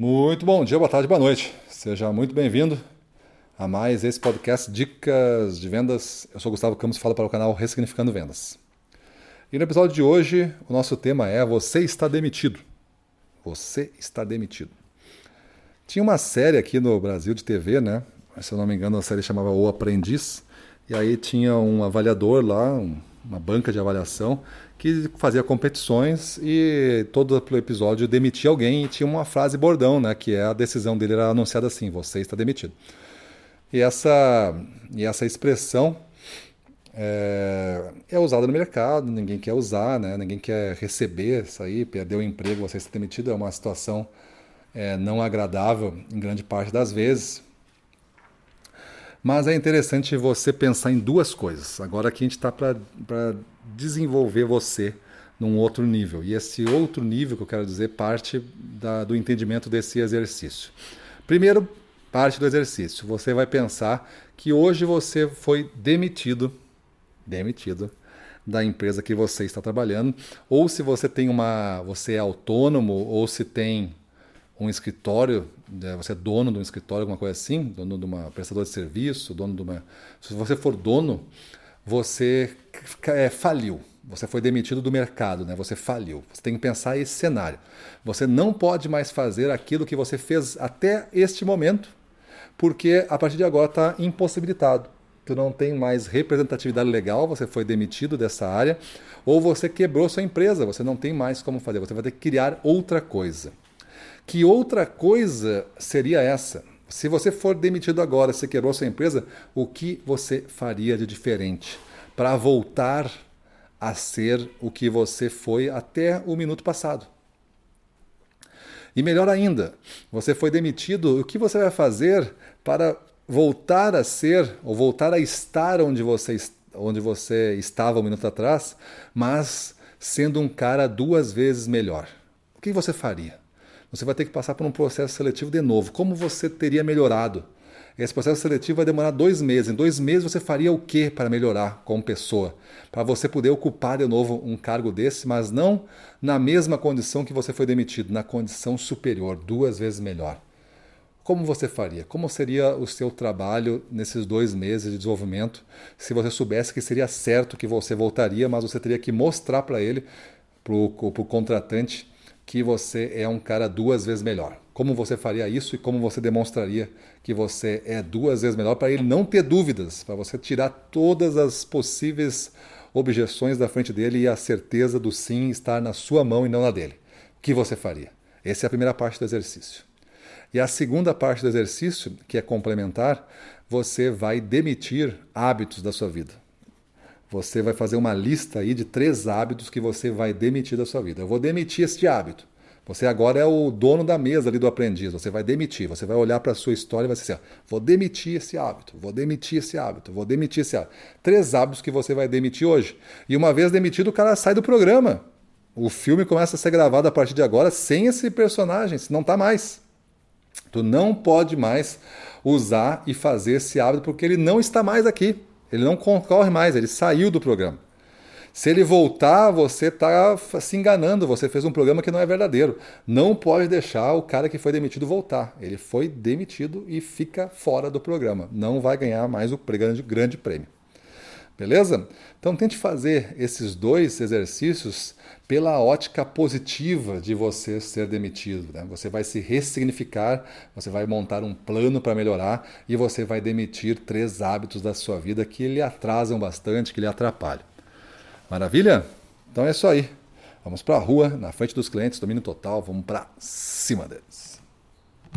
Muito bom dia, boa tarde, boa noite. Seja muito bem-vindo a mais esse podcast Dicas de Vendas. Eu sou Gustavo Campos e falo para o canal Ressignificando Vendas. E no episódio de hoje, o nosso tema é Você está demitido. Você está demitido. Tinha uma série aqui no Brasil de TV, né? Se eu não me engano, a série chamava O Aprendiz. E aí tinha um avaliador lá, uma banca de avaliação, que fazia competições e todo episódio demitia alguém e tinha uma frase bordão, né, que é a decisão dele era anunciada assim: você está demitido. E essa, e essa expressão é, é, usada no mercado, ninguém quer usar, né, ninguém quer receber isso aí, perdeu o emprego, você está demitido, é uma situação é, não agradável em grande parte das vezes. Mas é interessante você pensar em duas coisas. Agora aqui a gente está para desenvolver você num outro nível. E esse outro nível que eu quero dizer parte da, do entendimento desse exercício. Primeiro, parte do exercício. Você vai pensar que hoje você foi demitido, demitido da empresa que você está trabalhando, ou se você tem uma, você é autônomo, ou se tem um escritório, né, você é dono de um escritório, alguma coisa assim, dono de uma prestadora de serviço, dono de uma, se você for dono, você é, faliu. Você foi demitido do mercado, né? Você faliu. Você tem que pensar esse cenário. Você não pode mais fazer aquilo que você fez até este momento, porque a partir de agora está impossibilitado. Tu não tem mais representatividade legal, você foi demitido dessa área, ou você quebrou sua empresa, você não tem mais como fazer. Você vai ter que criar outra coisa. Que outra coisa seria essa? Se você for demitido agora, se quebrou sua empresa, o que você faria de diferente para voltar a ser o que você foi até o minuto passado? E melhor ainda, você foi demitido, o que você vai fazer para voltar a ser ou voltar a estar onde você, onde você estava um minuto atrás, mas sendo um cara duas vezes melhor? O que você faria? Você vai ter que passar por um processo seletivo de novo. Como você teria melhorado? Esse processo seletivo vai demorar dois meses. Em dois meses você faria o que para melhorar como pessoa? Para você poder ocupar de novo um cargo desse, mas não na mesma condição que você foi demitido, na condição superior, duas vezes melhor. Como você faria? Como seria o seu trabalho nesses dois meses de desenvolvimento se você soubesse que seria certo que você voltaria, mas você teria que mostrar para ele, para o contratante, que você é um cara duas vezes melhor. Como você faria isso e como você demonstraria que você é duas vezes melhor para ele não ter dúvidas, para você tirar todas as possíveis objeções da frente dele e a certeza do sim estar na sua mão e não na dele. O que você faria? Essa é a primeira parte do exercício. E a segunda parte do exercício, que é complementar, você vai demitir hábitos da sua vida. Você vai fazer uma lista aí de três hábitos que você vai demitir da sua vida. Eu vou demitir este hábito. Você agora é o dono da mesa ali do aprendiz. Você vai demitir. Você vai olhar para a sua história e vai dizer assim: vou demitir esse hábito, vou demitir esse hábito, vou demitir esse hábito. Três hábitos que você vai demitir hoje. E uma vez demitido, o cara sai do programa. O filme começa a ser gravado a partir de agora sem esse personagem, não está mais. Tu não pode mais usar e fazer esse hábito porque ele não está mais aqui. Ele não concorre mais, ele saiu do programa. Se ele voltar, você está se enganando, você fez um programa que não é verdadeiro. Não pode deixar o cara que foi demitido voltar. Ele foi demitido e fica fora do programa. Não vai ganhar mais o grande, prêmio. Beleza? Então tente fazer esses dois exercícios pela ótica positiva de você ser demitido. Né? Você vai se ressignificar, você vai montar um plano para melhorar e você vai demitir três hábitos da sua vida que lhe atrasam bastante, que lhe atrapalham. Maravilha? Então é isso aí. Vamos para a rua, na frente dos clientes, domínio total, vamos para cima deles.